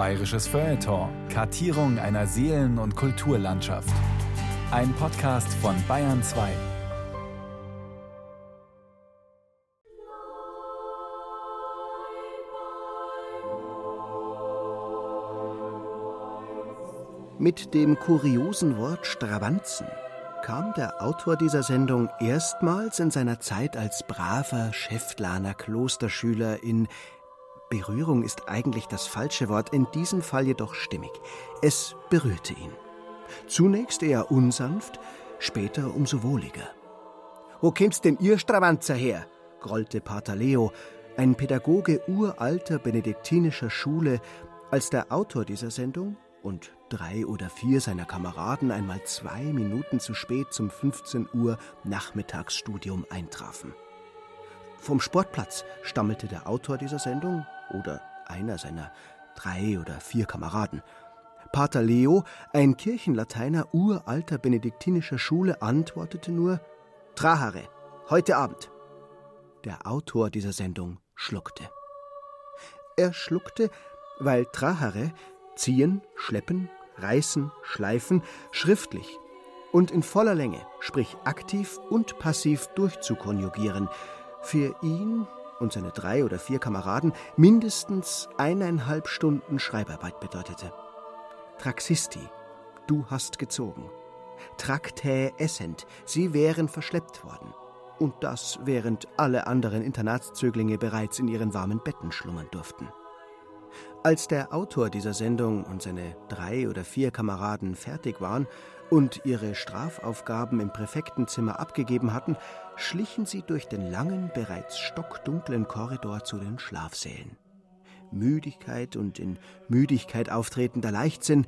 Bayerisches Feuilleton. Kartierung einer Seelen- und Kulturlandschaft. Ein Podcast von Bayern 2. Mit dem kuriosen Wort Stravanzen kam der Autor dieser Sendung erstmals in seiner Zeit als braver Schäftlaner Klosterschüler in Berührung ist eigentlich das falsche Wort, in diesem Fall jedoch stimmig. Es berührte ihn. Zunächst eher unsanft, später umso wohliger. Wo kämst denn ihr Stravanzer her? grollte Pater Leo, ein Pädagoge uralter benediktinischer Schule, als der Autor dieser Sendung und drei oder vier seiner Kameraden einmal zwei Minuten zu spät zum 15 Uhr Nachmittagsstudium eintrafen. Vom Sportplatz stammelte der Autor dieser Sendung oder einer seiner drei oder vier Kameraden. Pater Leo, ein Kirchenlateiner uralter benediktinischer Schule, antwortete nur Trahare, heute Abend. Der Autor dieser Sendung schluckte. Er schluckte, weil Trahare ziehen, schleppen, reißen, schleifen, schriftlich und in voller Länge, sprich aktiv und passiv durchzukonjugieren, für ihn und seine drei oder vier Kameraden mindestens eineinhalb Stunden Schreibarbeit bedeutete. Traxisti, du hast gezogen. Tractae essent, sie wären verschleppt worden. Und das, während alle anderen Internatszöglinge bereits in ihren warmen Betten schlummern durften. Als der Autor dieser Sendung und seine drei oder vier Kameraden fertig waren und ihre Strafaufgaben im Präfektenzimmer abgegeben hatten, schlichen sie durch den langen, bereits stockdunklen Korridor zu den Schlafsälen. Müdigkeit und in Müdigkeit auftretender Leichtsinn,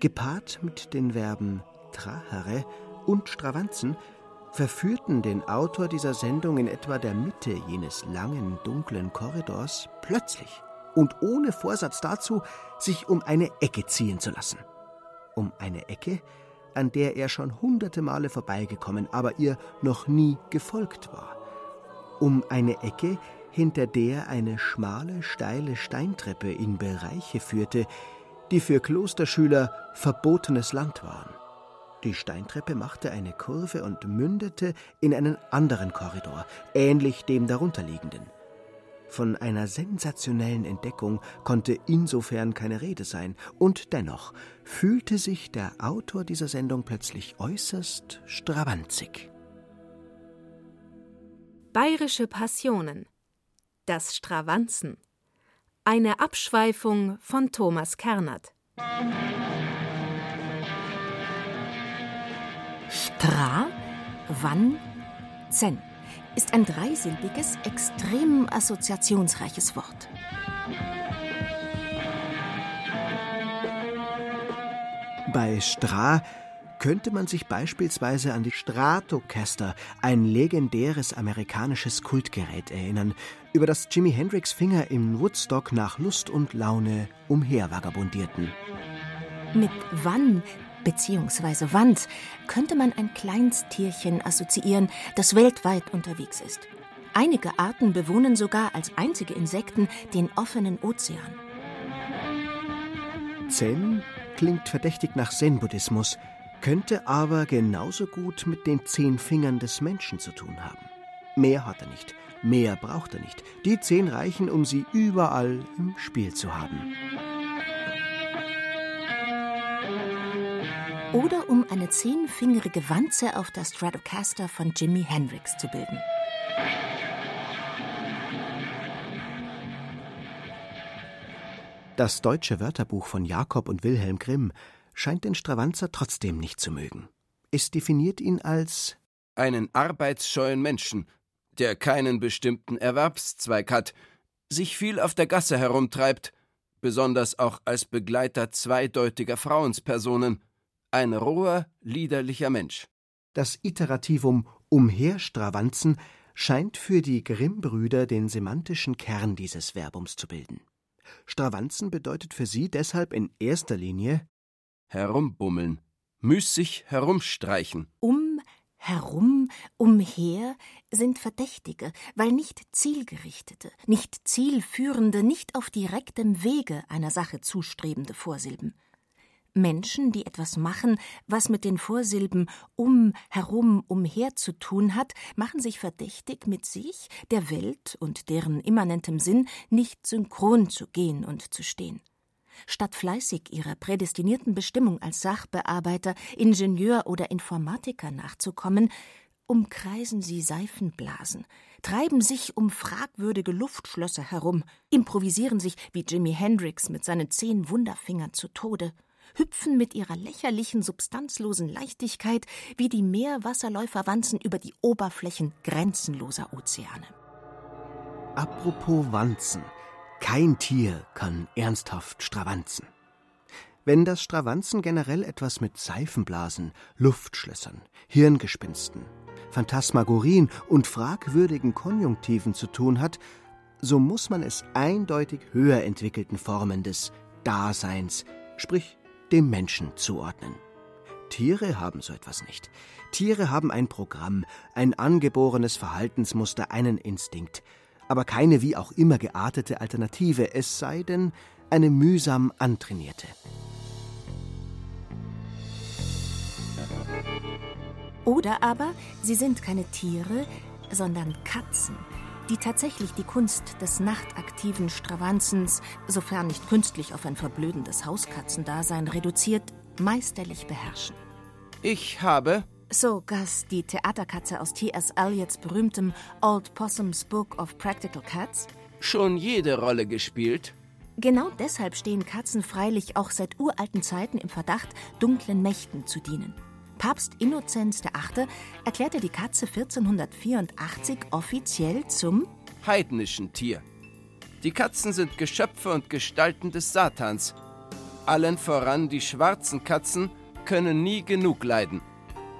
gepaart mit den Verben trahere und stravanzen, verführten den Autor dieser Sendung in etwa der Mitte jenes langen, dunklen Korridors plötzlich und ohne Vorsatz dazu, sich um eine Ecke ziehen zu lassen. Um eine Ecke, an der er schon hunderte Male vorbeigekommen, aber ihr noch nie gefolgt war. Um eine Ecke, hinter der eine schmale, steile Steintreppe in Bereiche führte, die für Klosterschüler verbotenes Land waren. Die Steintreppe machte eine Kurve und mündete in einen anderen Korridor, ähnlich dem darunterliegenden. Von einer sensationellen Entdeckung konnte insofern keine Rede sein, und dennoch fühlte sich der Autor dieser Sendung plötzlich äußerst stravanzig. Bayerische Passionen. Das Stravanzen Eine Abschweifung von Thomas Kernert. Stra, wann, zen ist ein dreisilbiges, extrem assoziationsreiches Wort. Bei Stra könnte man sich beispielsweise an die Stratocaster, ein legendäres amerikanisches Kultgerät, erinnern, über das Jimi Hendrix Finger in Woodstock nach Lust und Laune umhervagabundierten. Mit Wann bzw. Wand könnte man ein Kleinsttierchen assoziieren, das weltweit unterwegs ist. Einige Arten bewohnen sogar als einzige Insekten den offenen Ozean. Zen klingt verdächtig nach Zen-Buddhismus, könnte aber genauso gut mit den zehn Fingern des Menschen zu tun haben. Mehr hat er nicht, mehr braucht er nicht. Die zehn reichen, um sie überall im Spiel zu haben. Oder um eine zehnfingerige Wanze auf der Stratocaster von Jimi Hendrix zu bilden. Das deutsche Wörterbuch von Jakob und Wilhelm Grimm scheint den Stravanzer trotzdem nicht zu mögen. Es definiert ihn als einen arbeitsscheuen Menschen, der keinen bestimmten Erwerbszweig hat, sich viel auf der Gasse herumtreibt, besonders auch als Begleiter zweideutiger Frauenspersonen, ein roher, liederlicher Mensch. Das Iterativum umherstravanzen scheint für die Grimm-Brüder den semantischen Kern dieses Verbums zu bilden. Stravanzen bedeutet für sie deshalb in erster Linie herumbummeln, müßig herumstreichen. Um herum, umher sind verdächtige, weil nicht zielgerichtete, nicht zielführende, nicht auf direktem Wege einer Sache zustrebende Vorsilben. Menschen, die etwas machen, was mit den Vorsilben um, herum, umher zu tun hat, machen sich verdächtig, mit sich, der Welt und deren immanentem Sinn nicht synchron zu gehen und zu stehen. Statt fleißig ihrer prädestinierten Bestimmung als Sachbearbeiter, Ingenieur oder Informatiker nachzukommen, umkreisen sie Seifenblasen, treiben sich um fragwürdige Luftschlösser herum, improvisieren sich wie Jimi Hendrix mit seinen zehn Wunderfingern zu Tode, hüpfen mit ihrer lächerlichen, substanzlosen Leichtigkeit wie die Meerwasserläufer wanzen über die Oberflächen grenzenloser Ozeane. Apropos Wanzen. Kein Tier kann ernsthaft stravanzen. Wenn das Stravanzen generell etwas mit Seifenblasen, Luftschlössern, Hirngespinsten, Phantasmagorien und fragwürdigen Konjunktiven zu tun hat, so muss man es eindeutig höher entwickelten Formen des Daseins, sprich dem Menschen zuordnen. Tiere haben so etwas nicht. Tiere haben ein Programm, ein angeborenes Verhaltensmuster, einen Instinkt, aber keine wie auch immer geartete Alternative, es sei denn eine mühsam antrainierte. Oder aber sie sind keine Tiere, sondern Katzen, die tatsächlich die Kunst des nachtaktiven Stravanzens, sofern nicht künstlich auf ein verblödendes Hauskatzendasein reduziert, meisterlich beherrschen. Ich habe, so Gus, die Theaterkatze aus T.S. Eliots berühmtem Old Possum's Book of Practical Cats, schon jede Rolle gespielt. Genau deshalb stehen Katzen freilich auch seit uralten Zeiten im Verdacht, dunklen Mächten zu dienen. Papst Innozenz VIII. erklärte die Katze 1484 offiziell zum heidnischen Tier. Die Katzen sind Geschöpfe und Gestalten des Satans. Allen voran die schwarzen Katzen können nie genug leiden.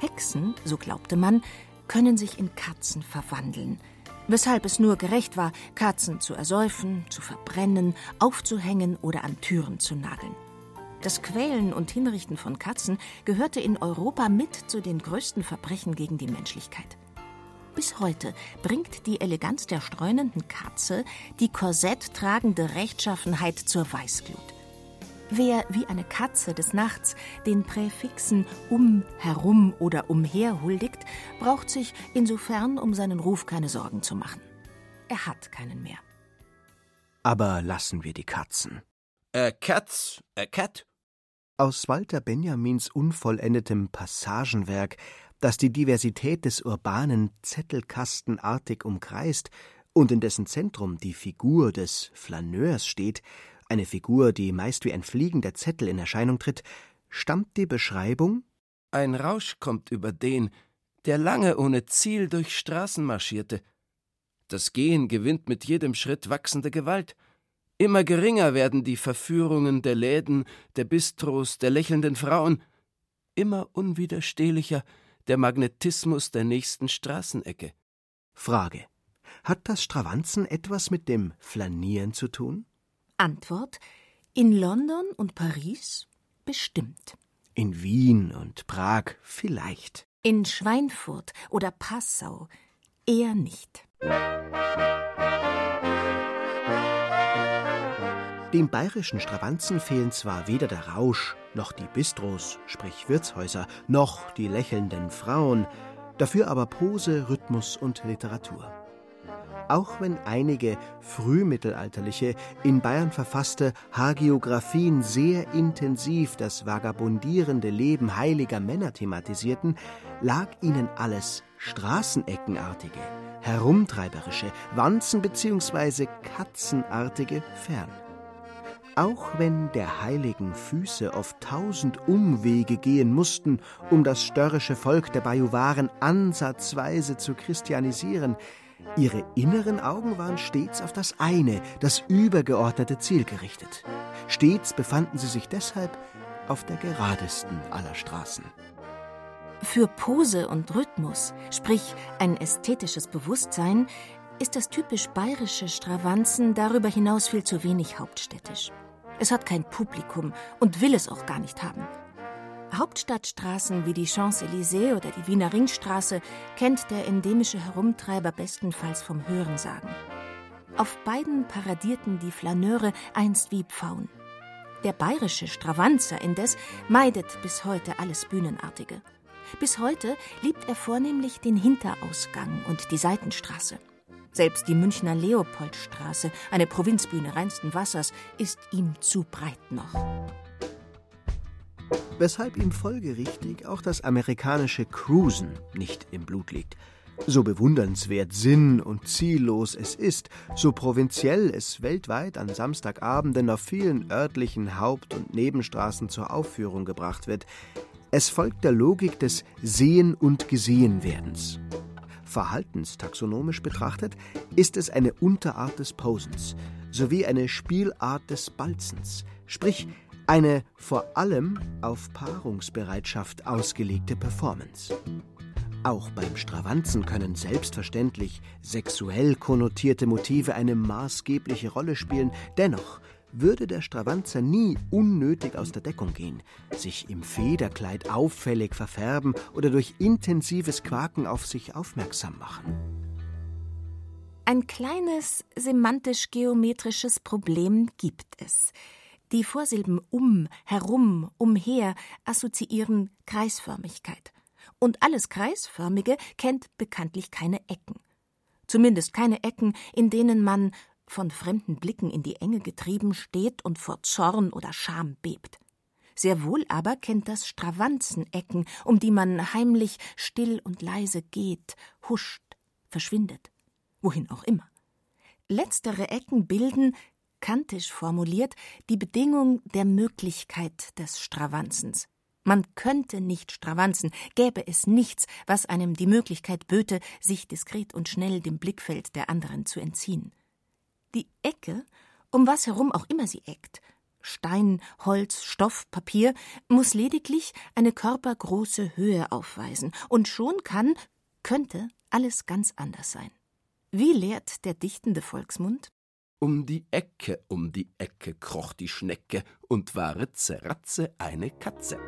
Hexen, so glaubte man, können sich in Katzen verwandeln, weshalb es nur gerecht war, Katzen zu ersäufen, zu verbrennen, aufzuhängen oder an Türen zu nageln. Das Quälen und Hinrichten von Katzen gehörte in Europa mit zu den größten Verbrechen gegen die Menschlichkeit. Bis heute bringt die Eleganz der streunenden Katze die korsetttragende Rechtschaffenheit zur Weißglut. Wer wie eine Katze des Nachts den Präfixen um, herum oder umher huldigt, braucht sich insofern um seinen Ruf keine Sorgen zu machen. Er hat keinen mehr. Aber lassen wir die Katzen. A cat's a cat. Aus Walter Benjamins unvollendetem Passagenwerk, das die Diversität des urbanen Zettelkastenartig umkreist und in dessen Zentrum die Figur des Flaneurs steht, eine Figur, die meist wie ein fliegender Zettel in Erscheinung tritt, stammt die Beschreibung Ein Rausch kommt über den, der lange ohne Ziel durch Straßen marschierte. Das Gehen gewinnt mit jedem Schritt wachsende Gewalt. Immer geringer werden die Verführungen der Läden, der Bistros, der lächelnden Frauen. Immer unwiderstehlicher der Magnetismus der nächsten Straßenecke. Frage. Hat das Stravanzen etwas mit dem Flanieren zu tun? Antwort: In London und Paris bestimmt. In Wien und Prag vielleicht. In Schweinfurt oder Passau eher nicht. Dem bayerischen Stravanzen fehlen zwar weder der Rausch, noch die Bistros, sprich Wirtshäuser, noch die lächelnden Frauen, dafür aber Pose, Rhythmus und Literatur auch wenn einige frühmittelalterliche, in Bayern verfasste Hagiographien sehr intensiv das vagabundierende Leben heiliger Männer thematisierten, lag ihnen alles Straßeneckenartige, herumtreiberische, Wanzen- bzw. Katzenartige fern. Auch wenn der heiligen Füße oft tausend Umwege gehen mussten, um das störrische Volk der Bajuwaren ansatzweise zu christianisieren, Ihre inneren Augen waren stets auf das eine, das übergeordnete Ziel gerichtet. Stets befanden sie sich deshalb auf der geradesten aller Straßen. Für Pose und Rhythmus, sprich ein ästhetisches Bewusstsein, ist das typisch bayerische Stravanzen darüber hinaus viel zu wenig hauptstädtisch. Es hat kein Publikum und will es auch gar nicht haben. Hauptstadtstraßen wie die Champs-Élysées oder die Wiener Ringstraße kennt der endemische Herumtreiber bestenfalls vom Hörensagen. Auf beiden paradierten die Flaneure einst wie Pfauen. Der bayerische Stravanzer indes meidet bis heute alles Bühnenartige. Bis heute liebt er vornehmlich den Hinterausgang und die Seitenstraße. Selbst die Münchner Leopoldstraße, eine Provinzbühne reinsten Wassers, ist ihm zu breit noch. Weshalb ihm folgerichtig auch das amerikanische Cruisen nicht im Blut liegt. So bewundernswert sinn- und ziellos es ist, so provinziell es weltweit an Samstagabenden auf vielen örtlichen Haupt- und Nebenstraßen zur Aufführung gebracht wird, es folgt der Logik des Sehen und Gesehenwerdens. Verhaltenstaxonomisch betrachtet ist es eine Unterart des Posens sowie eine Spielart des Balzens, sprich eine vor allem auf Paarungsbereitschaft ausgelegte Performance. Auch beim Stravanzen können selbstverständlich sexuell konnotierte Motive eine maßgebliche Rolle spielen, dennoch würde der Stravanzer nie unnötig aus der Deckung gehen, sich im Federkleid auffällig verfärben oder durch intensives Quaken auf sich aufmerksam machen. Ein kleines semantisch-geometrisches Problem gibt es. Die Vorsilben um, herum, umher assoziieren Kreisförmigkeit. Und alles Kreisförmige kennt bekanntlich keine Ecken. Zumindest keine Ecken, in denen man, von fremden Blicken in die Enge getrieben, steht und vor Zorn oder Scham bebt. Sehr wohl aber kennt das Stravanzenecken, um die man heimlich, still und leise geht, huscht, verschwindet, wohin auch immer. Letztere Ecken bilden, kantisch formuliert, die Bedingung der Möglichkeit des Stravanzens. Man könnte nicht stravanzen, gäbe es nichts, was einem die Möglichkeit böte, sich diskret und schnell dem Blickfeld der anderen zu entziehen. Die Ecke, um was herum auch immer sie eckt, Stein, Holz, Stoff, Papier, muss lediglich eine körpergroße Höhe aufweisen, und schon kann, könnte alles ganz anders sein. Wie lehrt der dichtende Volksmund? Um die Ecke, um die Ecke kroch die Schnecke und war Ritze, Ratze eine Katze.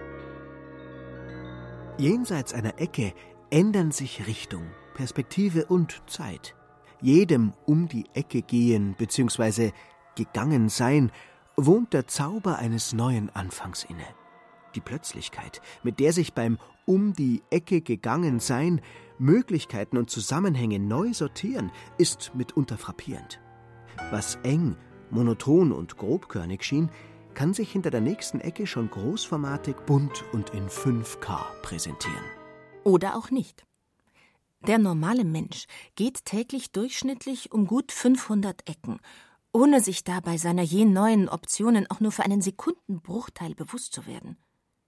Jenseits einer Ecke ändern sich Richtung, Perspektive und Zeit jedem um die Ecke gehen bzw. gegangen sein, wohnt der Zauber eines neuen Anfangs inne. Die Plötzlichkeit, mit der sich beim um die Ecke gegangen sein Möglichkeiten und Zusammenhänge neu sortieren, ist mitunter frappierend. Was eng, monoton und grobkörnig schien, kann sich hinter der nächsten Ecke schon großformatig, bunt und in 5K präsentieren. Oder auch nicht. Der normale Mensch geht täglich durchschnittlich um gut 500 Ecken, ohne sich dabei seiner je neuen Optionen auch nur für einen Sekundenbruchteil bewusst zu werden.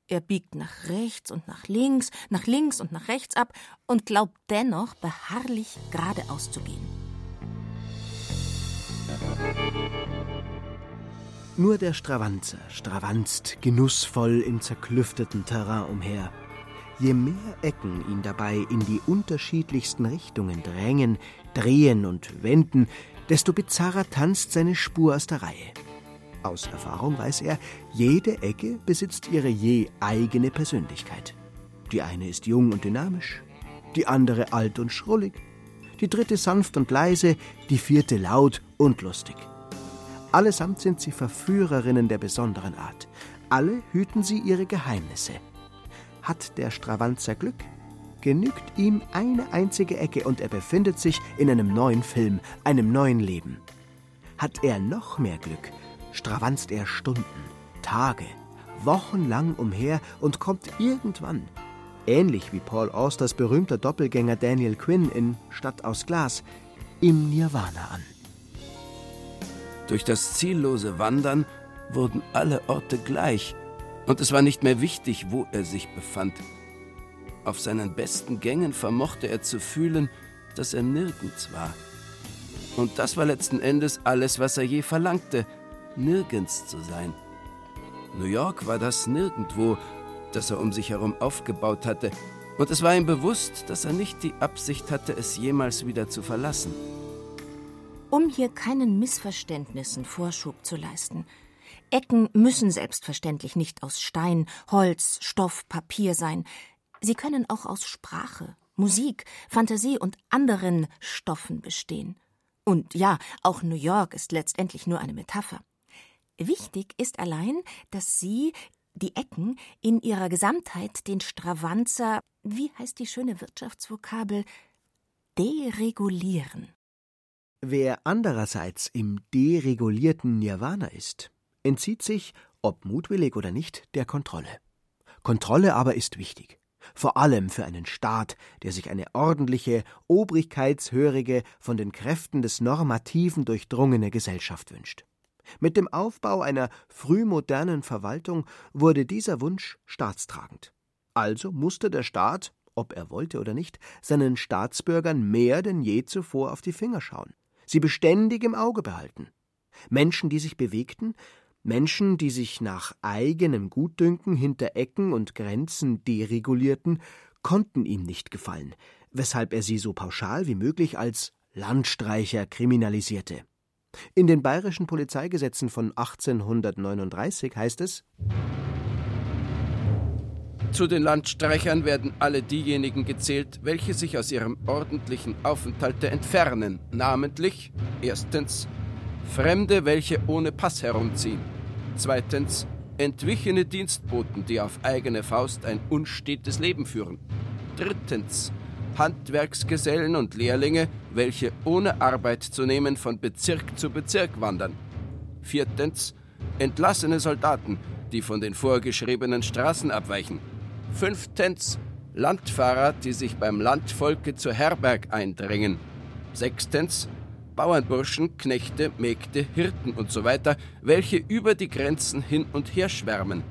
Er biegt nach rechts und nach links, nach links und nach rechts ab und glaubt dennoch beharrlich geradeaus zu gehen. Nur der Stravanzer stravanzt genussvoll im zerklüfteten Terrain umher. Je mehr Ecken ihn dabei in die unterschiedlichsten Richtungen drängen, drehen und wenden, desto bizarrer tanzt seine Spur aus der Reihe. Aus Erfahrung weiß er, jede Ecke besitzt ihre je eigene Persönlichkeit. Die eine ist jung und dynamisch, die andere alt und schrullig, die dritte sanft und leise, die vierte laut und lustig. Allesamt sind sie Verführerinnen der besonderen Art. Alle hüten sie ihre Geheimnisse – hat der Stravanzer Glück, genügt ihm eine einzige Ecke und er befindet sich in einem neuen Film, einem neuen Leben. Hat er noch mehr Glück, stravanzt er Stunden, Tage, wochenlang umher und kommt irgendwann, ähnlich wie Paul Austers berühmter Doppelgänger Daniel Quinn in Stadt aus Glas, im Nirvana an. Durch das ziellose Wandern wurden alle Orte gleich, und es war nicht mehr wichtig, wo er sich befand. Auf seinen besten Gängen vermochte er zu fühlen, dass er nirgends war. Und das war letzten Endes alles, was er je verlangte, nirgends zu sein. New York war das Nirgendwo, das er um sich herum aufgebaut hatte, und es war ihm bewusst, dass er nicht die Absicht hatte, es jemals wieder zu verlassen. Um hier keinen Missverständnissen Vorschub zu leisten, Ecken müssen selbstverständlich nicht aus Stein, Holz, Stoff, Papier sein. Sie können auch aus Sprache, Musik, Fantasie und anderen Stoffen bestehen. Und ja, auch New York ist letztendlich nur eine Metapher. Wichtig ist allein, dass Sie, die Ecken, in ihrer Gesamtheit den Stravanzer, wie heißt die schöne Wirtschaftsvokabel, deregulieren. Wer andererseits im deregulierten Nirvana ist, entzieht sich, ob mutwillig oder nicht, der Kontrolle. Kontrolle aber ist wichtig vor allem für einen Staat, der sich eine ordentliche, obrigkeitshörige, von den Kräften des Normativen durchdrungene Gesellschaft wünscht. Mit dem Aufbau einer frühmodernen Verwaltung wurde dieser Wunsch staatstragend. Also musste der Staat, ob er wollte oder nicht, seinen Staatsbürgern mehr denn je zuvor auf die Finger schauen, sie beständig im Auge behalten. Menschen, die sich bewegten, Menschen, die sich nach eigenem Gutdünken hinter Ecken und Grenzen deregulierten, konnten ihm nicht gefallen, weshalb er sie so pauschal wie möglich als Landstreicher kriminalisierte. In den bayerischen Polizeigesetzen von 1839 heißt es Zu den Landstreichern werden alle diejenigen gezählt, welche sich aus ihrem ordentlichen Aufenthalte entfernen, namentlich erstens Fremde, welche ohne Pass herumziehen, Zweitens entwichene Dienstboten, die auf eigene Faust ein unstetes Leben führen. Drittens Handwerksgesellen und Lehrlinge, welche ohne Arbeit zu nehmen von Bezirk zu Bezirk wandern. Viertens entlassene Soldaten, die von den vorgeschriebenen Straßen abweichen. Fünftens Landfahrer, die sich beim Landvolke zur Herberg eindrängen. Sechstens Bauernburschen, Knechte, Mägde, Hirten usw., so welche über die Grenzen hin und her schwärmen.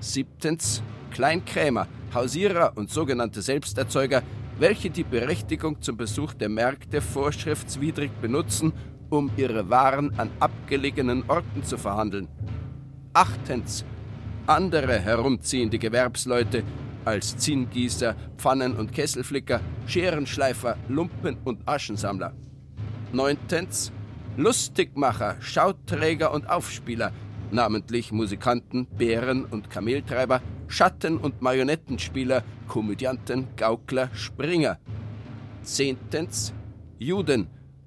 Siebtens Kleinkrämer, Hausierer und sogenannte Selbsterzeuger, welche die Berechtigung zum Besuch der Märkte vorschriftswidrig benutzen, um ihre Waren an abgelegenen Orten zu verhandeln. Achtens andere herumziehende Gewerbsleute als Zinngießer, Pfannen- und Kesselflicker, Scherenschleifer, Lumpen und Aschensammler. Neuntens Lustigmacher, Schauträger und Aufspieler, namentlich Musikanten, Bären und Kameltreiber, Schatten- und Marionettenspieler, Komödianten, Gaukler, Springer. Zehntens Juden,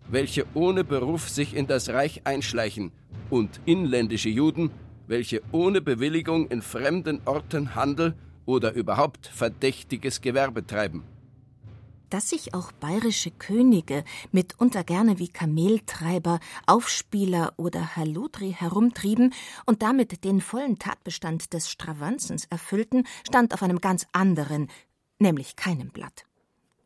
welche ohne Beruf sich in das Reich einschleichen, und inländische Juden, welche ohne Bewilligung in fremden Orten Handel oder überhaupt verdächtiges Gewerbe treiben dass sich auch bayerische Könige mitunter gerne wie Kameltreiber, Aufspieler oder Haludri herumtrieben und damit den vollen Tatbestand des Stravanzens erfüllten, stand auf einem ganz anderen, nämlich keinem Blatt.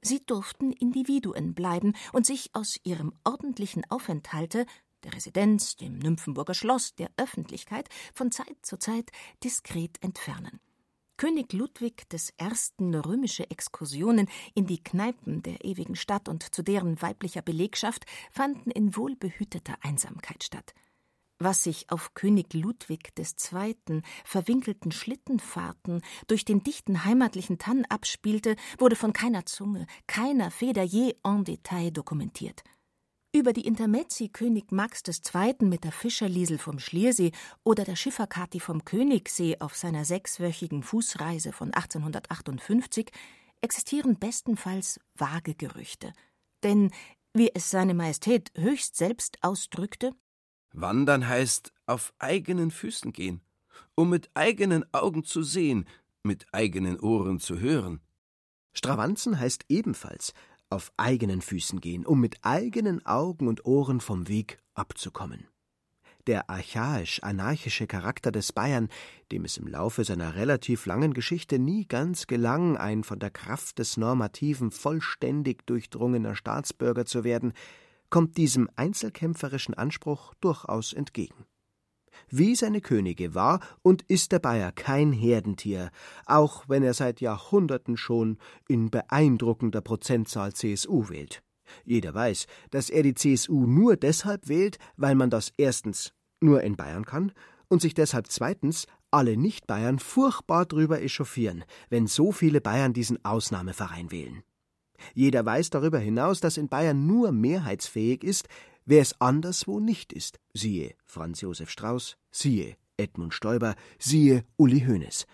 Sie durften Individuen bleiben und sich aus ihrem ordentlichen Aufenthalte der Residenz, dem Nymphenburger Schloss, der Öffentlichkeit von Zeit zu Zeit diskret entfernen. König Ludwig I. römische Exkursionen in die Kneipen der ewigen Stadt und zu deren weiblicher Belegschaft fanden in wohlbehüteter Einsamkeit statt. Was sich auf König Ludwig II. verwinkelten Schlittenfahrten durch den dichten heimatlichen Tann abspielte, wurde von keiner Zunge, keiner Feder je en Detail dokumentiert. Über die Intermezzi König Max II. mit der Fischerliesel vom Schliersee oder der Schifferkati vom Königssee auf seiner sechswöchigen Fußreise von 1858 existieren bestenfalls vage Gerüchte. Denn, wie es seine Majestät höchst selbst ausdrückte, Wandern heißt auf eigenen Füßen gehen, um mit eigenen Augen zu sehen, mit eigenen Ohren zu hören. Stravanzen heißt ebenfalls auf eigenen Füßen gehen, um mit eigenen Augen und Ohren vom Weg abzukommen. Der archaisch-anarchische Charakter des Bayern, dem es im Laufe seiner relativ langen Geschichte nie ganz gelang, ein von der Kraft des Normativen vollständig durchdrungener Staatsbürger zu werden, kommt diesem einzelkämpferischen Anspruch durchaus entgegen. Wie seine Könige war und ist der Bayer kein Herdentier, auch wenn er seit Jahrhunderten schon in beeindruckender Prozentzahl CSU wählt. Jeder weiß, dass er die CSU nur deshalb wählt, weil man das erstens nur in Bayern kann und sich deshalb zweitens alle Nicht-Bayern furchtbar drüber echauffieren, wenn so viele Bayern diesen Ausnahmeverein wählen. Jeder weiß darüber hinaus, dass in Bayern nur mehrheitsfähig ist, wer es anderswo nicht ist, siehe Franz Josef Strauß, siehe Edmund Stoiber, siehe Uli Hoeneß.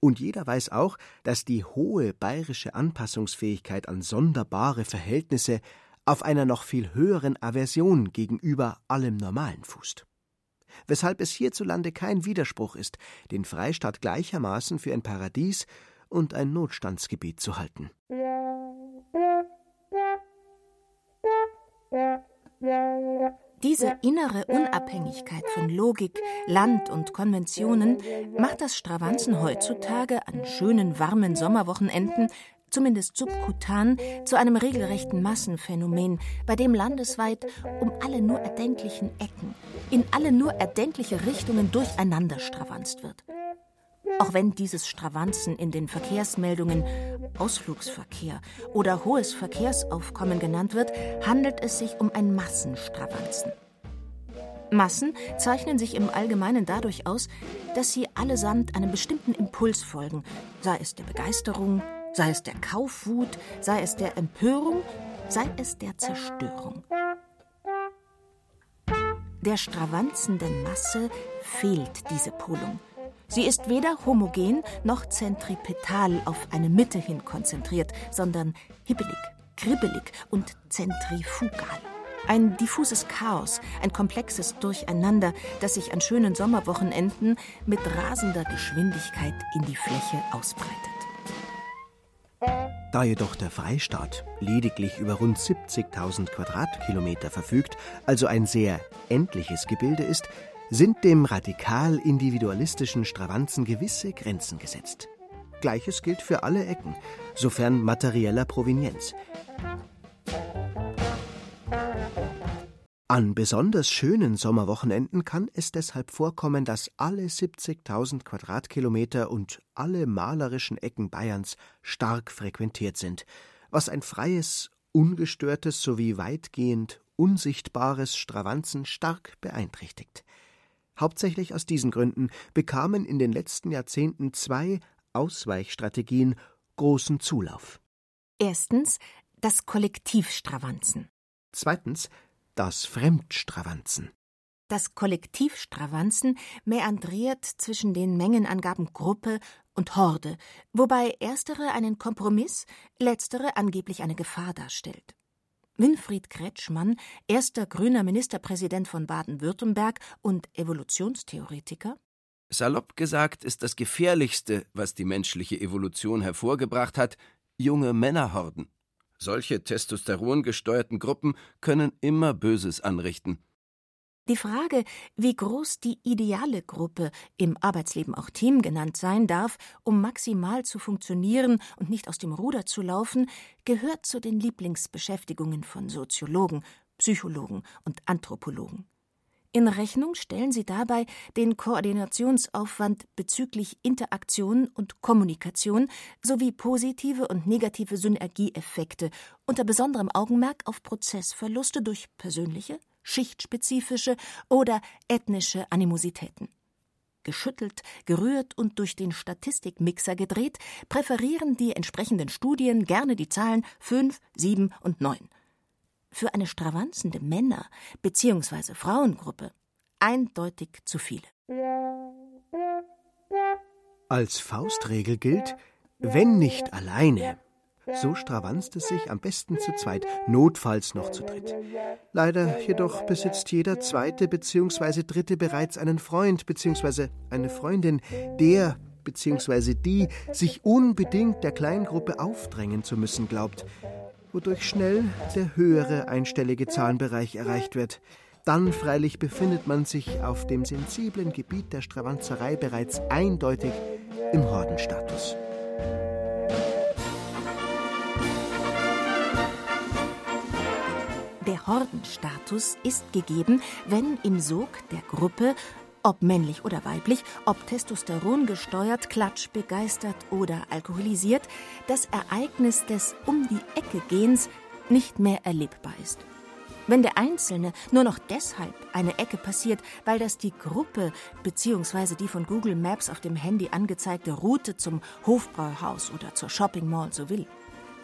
Und jeder weiß auch, dass die hohe bayerische Anpassungsfähigkeit an sonderbare Verhältnisse auf einer noch viel höheren Aversion gegenüber allem Normalen fußt. Weshalb es hierzulande kein Widerspruch ist, den Freistaat gleichermaßen für ein Paradies und ein Notstandsgebiet zu halten. Diese innere Unabhängigkeit von Logik, Land und Konventionen macht das Stravanzen heutzutage an schönen, warmen Sommerwochenenden zumindest subkutan, zu einem regelrechten Massenphänomen, bei dem landesweit um alle nur erdenklichen Ecken, in alle nur erdenkliche Richtungen durcheinander stravanzt wird. Auch wenn dieses Stravanzen in den Verkehrsmeldungen Ausflugsverkehr oder hohes Verkehrsaufkommen genannt wird, handelt es sich um ein Massenstravanzen. Massen zeichnen sich im Allgemeinen dadurch aus, dass sie allesamt einem bestimmten Impuls folgen, sei es der Begeisterung, sei es der Kaufwut, sei es der Empörung, sei es der Zerstörung. Der stravanzenden Masse fehlt diese Polung. Sie ist weder homogen noch zentripetal auf eine Mitte hin konzentriert, sondern hibbelig, kribbelig und zentrifugal. Ein diffuses Chaos, ein komplexes Durcheinander, das sich an schönen Sommerwochenenden mit rasender Geschwindigkeit in die Fläche ausbreitet. Da jedoch der Freistaat lediglich über rund 70.000 Quadratkilometer verfügt, also ein sehr endliches Gebilde ist, sind dem radikal individualistischen Stravanzen gewisse Grenzen gesetzt. Gleiches gilt für alle Ecken, sofern materieller Provenienz. An besonders schönen Sommerwochenenden kann es deshalb vorkommen, dass alle 70.000 Quadratkilometer und alle malerischen Ecken Bayerns stark frequentiert sind, was ein freies, ungestörtes sowie weitgehend unsichtbares Stravanzen stark beeinträchtigt. Hauptsächlich aus diesen Gründen bekamen in den letzten Jahrzehnten zwei Ausweichstrategien großen Zulauf. Erstens das Kollektivstravanzen. Zweitens das Fremdstravanzen. Das Kollektivstravanzen meandriert zwischen den Mengenangaben Gruppe und Horde, wobei erstere einen Kompromiss, letztere angeblich eine Gefahr darstellt. Winfried Kretschmann, erster grüner Ministerpräsident von Baden-Württemberg und Evolutionstheoretiker. Salopp gesagt ist das Gefährlichste, was die menschliche Evolution hervorgebracht hat, junge Männerhorden. Solche testosterongesteuerten Gruppen können immer Böses anrichten. Die Frage, wie groß die ideale Gruppe, im Arbeitsleben auch Team genannt sein darf, um maximal zu funktionieren und nicht aus dem Ruder zu laufen, gehört zu den Lieblingsbeschäftigungen von Soziologen, Psychologen und Anthropologen. In Rechnung stellen sie dabei den Koordinationsaufwand bezüglich Interaktion und Kommunikation sowie positive und negative Synergieeffekte unter besonderem Augenmerk auf Prozessverluste durch persönliche, schichtspezifische oder ethnische Animositäten. Geschüttelt, gerührt und durch den Statistikmixer gedreht, präferieren die entsprechenden Studien gerne die Zahlen 5, 7 und 9 für eine stravanzende Männer- bzw. Frauengruppe eindeutig zu viele. Als Faustregel gilt, wenn nicht alleine, so stravanzt es sich am besten zu zweit, notfalls noch zu dritt. Leider jedoch besitzt jeder zweite bzw. dritte bereits einen Freund bzw. eine Freundin, der bzw. die sich unbedingt der Kleingruppe aufdrängen zu müssen glaubt wodurch schnell der höhere einstellige Zahlenbereich erreicht wird. Dann freilich befindet man sich auf dem sensiblen Gebiet der Stravanzerei bereits eindeutig im Hordenstatus. Der Hordenstatus ist gegeben, wenn im Sog der Gruppe ob männlich oder weiblich, ob Testosteron gesteuert, klatschbegeistert oder alkoholisiert, das Ereignis des Um die Ecke Gehens nicht mehr erlebbar ist. Wenn der Einzelne nur noch deshalb eine Ecke passiert, weil das die Gruppe bzw. die von Google Maps auf dem Handy angezeigte Route zum Hofbräuhaus oder zur Shopping Mall so will,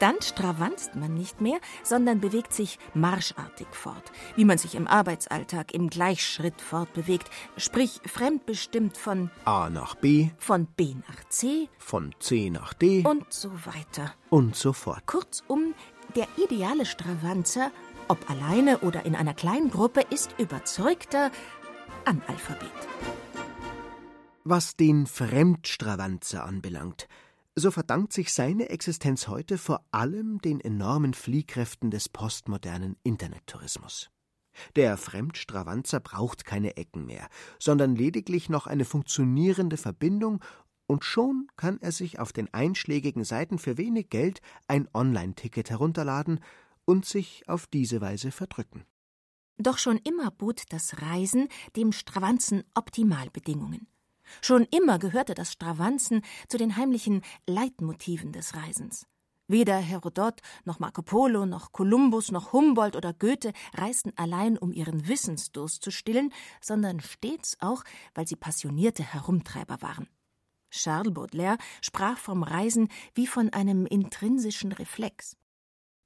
Dann stravanzt man nicht mehr, sondern bewegt sich marschartig fort, wie man sich im Arbeitsalltag im Gleichschritt fortbewegt, sprich fremdbestimmt von A nach B, von B nach C, von C nach D und so weiter. Und so fort. Kurzum, der ideale Stravanzer, ob alleine oder in einer kleinen Gruppe, ist überzeugter Analphabet. Was den Fremdstravanzer anbelangt, so verdankt sich seine Existenz heute vor allem den enormen Fliehkräften des postmodernen Internettourismus. Der Fremdstravanzer braucht keine Ecken mehr, sondern lediglich noch eine funktionierende Verbindung, und schon kann er sich auf den einschlägigen Seiten für wenig Geld ein Online-Ticket herunterladen und sich auf diese Weise verdrücken. Doch schon immer bot das Reisen dem Stravanzen Optimalbedingungen. Schon immer gehörte das Stravanzen zu den heimlichen Leitmotiven des Reisens. Weder Herodot, noch Marco Polo, noch Kolumbus, noch Humboldt oder Goethe reisten allein, um ihren Wissensdurst zu stillen, sondern stets auch, weil sie passionierte Herumtreiber waren. Charles Baudelaire sprach vom Reisen wie von einem intrinsischen Reflex.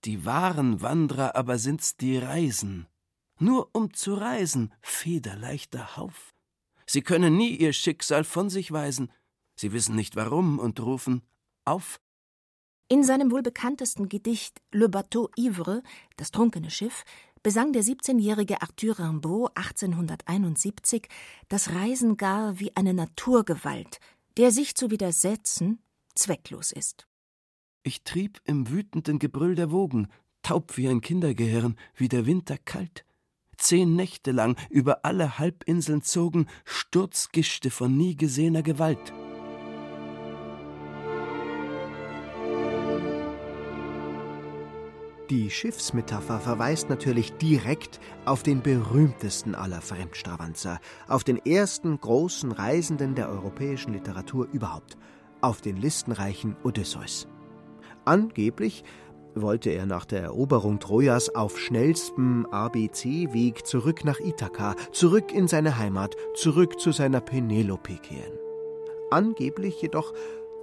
Die wahren Wanderer aber sind's, die reisen. Nur um zu reisen, federleichter Hauf. Sie können nie ihr Schicksal von sich weisen. Sie wissen nicht warum und rufen auf. In seinem wohl bekanntesten Gedicht Le Bateau Ivre, das trunkene Schiff, besang der 17-jährige Arthur Rimbaud 1871 das Reisen gar wie eine Naturgewalt, der sich zu widersetzen zwecklos ist. Ich trieb im wütenden Gebrüll der Wogen, taub wie ein Kindergehirn, wie der Winter kalt. Zehn Nächte lang über alle Halbinseln zogen Sturzgischte von nie gesehener Gewalt. Die Schiffsmetapher verweist natürlich direkt auf den berühmtesten aller Fremdstravanzer, auf den ersten großen Reisenden der europäischen Literatur überhaupt, auf den listenreichen Odysseus. Angeblich wollte er nach der Eroberung Trojas auf schnellstem ABC-Weg zurück nach Ithaka, zurück in seine Heimat, zurück zu seiner Penelope kehren. Angeblich jedoch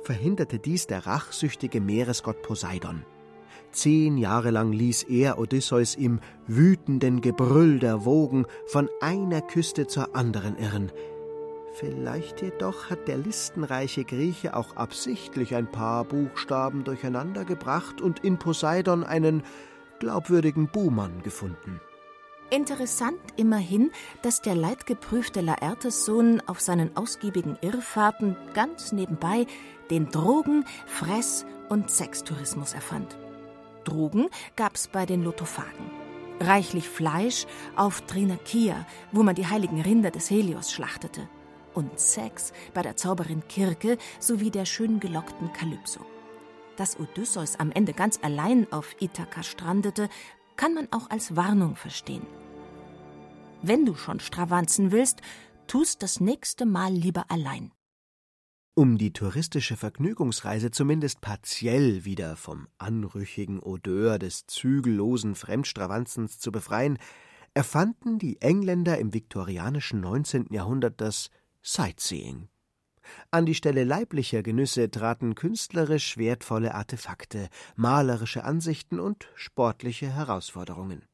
verhinderte dies der rachsüchtige Meeresgott Poseidon. Zehn Jahre lang ließ er Odysseus im wütenden Gebrüll der Wogen von einer Küste zur anderen irren, Vielleicht jedoch hat der listenreiche Grieche auch absichtlich ein paar Buchstaben durcheinandergebracht und in Poseidon einen glaubwürdigen Buhmann gefunden. Interessant immerhin, dass der leidgeprüfte Laertes-Sohn auf seinen ausgiebigen Irrfahrten ganz nebenbei den Drogen-, Fress- und Sextourismus erfand. Drogen gab's bei den Lotophagen. Reichlich Fleisch auf Trinakia, wo man die heiligen Rinder des Helios schlachtete und Sex bei der Zauberin Kirke sowie der schön gelockten Kalypso. Dass Odysseus am Ende ganz allein auf Ithaka strandete, kann man auch als Warnung verstehen. Wenn du schon stravanzen willst, tust das nächste Mal lieber allein. Um die touristische Vergnügungsreise zumindest partiell wieder vom anrüchigen Odeur des zügellosen Fremdstravanzens zu befreien, erfanden die Engländer im viktorianischen 19. Jahrhundert das Sightseeing. An die Stelle leiblicher Genüsse traten künstlerisch wertvolle Artefakte, malerische Ansichten und sportliche Herausforderungen.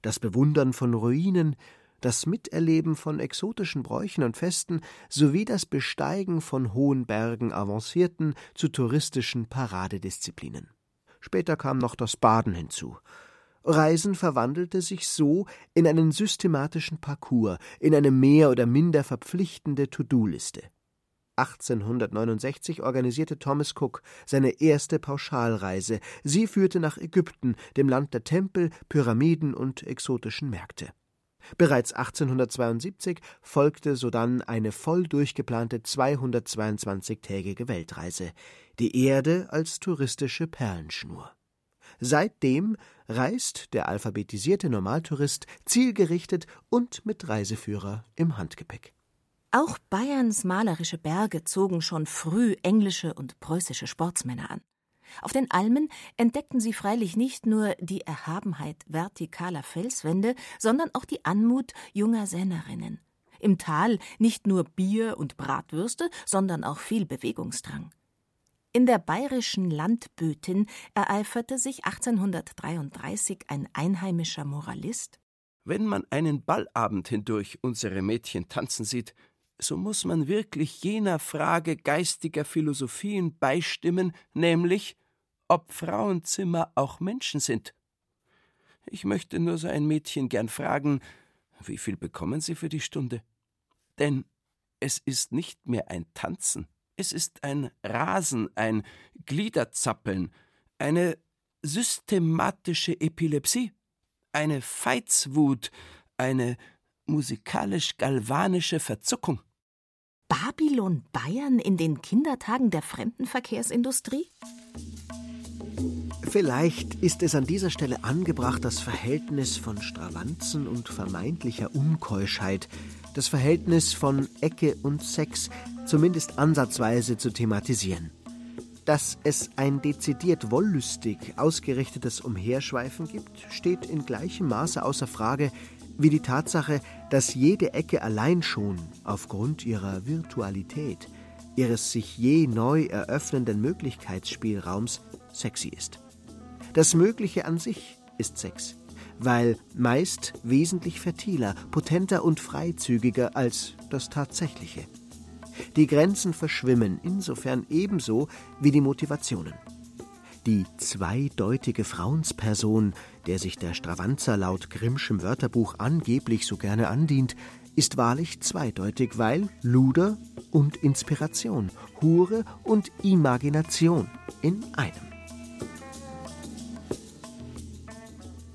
Das Bewundern von Ruinen, das Miterleben von exotischen Bräuchen und Festen sowie das Besteigen von hohen Bergen avancierten zu touristischen Paradedisziplinen. Später kam noch das Baden hinzu, Reisen verwandelte sich so in einen systematischen Parcours, in eine mehr oder minder verpflichtende To-Do-Liste. 1869 organisierte Thomas Cook seine erste Pauschalreise. Sie führte nach Ägypten, dem Land der Tempel, Pyramiden und exotischen Märkte. Bereits 1872 folgte sodann eine voll durchgeplante 222-tägige Weltreise, die Erde als touristische Perlenschnur. Seitdem reist der alphabetisierte Normaltourist zielgerichtet und mit Reiseführer im Handgepäck. Auch Bayerns malerische Berge zogen schon früh englische und preußische Sportsmänner an. Auf den Almen entdeckten sie freilich nicht nur die Erhabenheit vertikaler Felswände, sondern auch die Anmut junger Sennerinnen. Im Tal nicht nur Bier und Bratwürste, sondern auch viel Bewegungsdrang. In der bayerischen Landbötin ereiferte sich 1833 ein einheimischer Moralist. Wenn man einen Ballabend hindurch unsere Mädchen tanzen sieht, so muss man wirklich jener Frage geistiger Philosophien beistimmen, nämlich, ob Frauenzimmer auch Menschen sind. Ich möchte nur so ein Mädchen gern fragen, wie viel bekommen Sie für die Stunde? Denn es ist nicht mehr ein Tanzen, es ist ein Rasen, ein Gliederzappeln, eine systematische Epilepsie, eine Veitswut, eine musikalisch-galvanische Verzuckung. Babylon Bayern in den Kindertagen der Fremdenverkehrsindustrie? Vielleicht ist es an dieser Stelle angebracht, das Verhältnis von Stravanzen und vermeintlicher Unkeuschheit, das Verhältnis von Ecke und Sex, zumindest ansatzweise zu thematisieren. Dass es ein dezidiert wollüstig ausgerichtetes Umherschweifen gibt, steht in gleichem Maße außer Frage wie die Tatsache, dass jede Ecke allein schon aufgrund ihrer Virtualität, ihres sich je neu eröffnenden Möglichkeitsspielraums sexy ist. Das Mögliche an sich ist Sex, weil meist wesentlich fertiler, potenter und freizügiger als das Tatsächliche. Die Grenzen verschwimmen insofern ebenso wie die Motivationen. Die zweideutige Frauensperson, der sich der Stravanzer laut Grimmschem Wörterbuch angeblich so gerne andient, ist wahrlich zweideutig, weil Luder und Inspiration, Hure und Imagination in einem.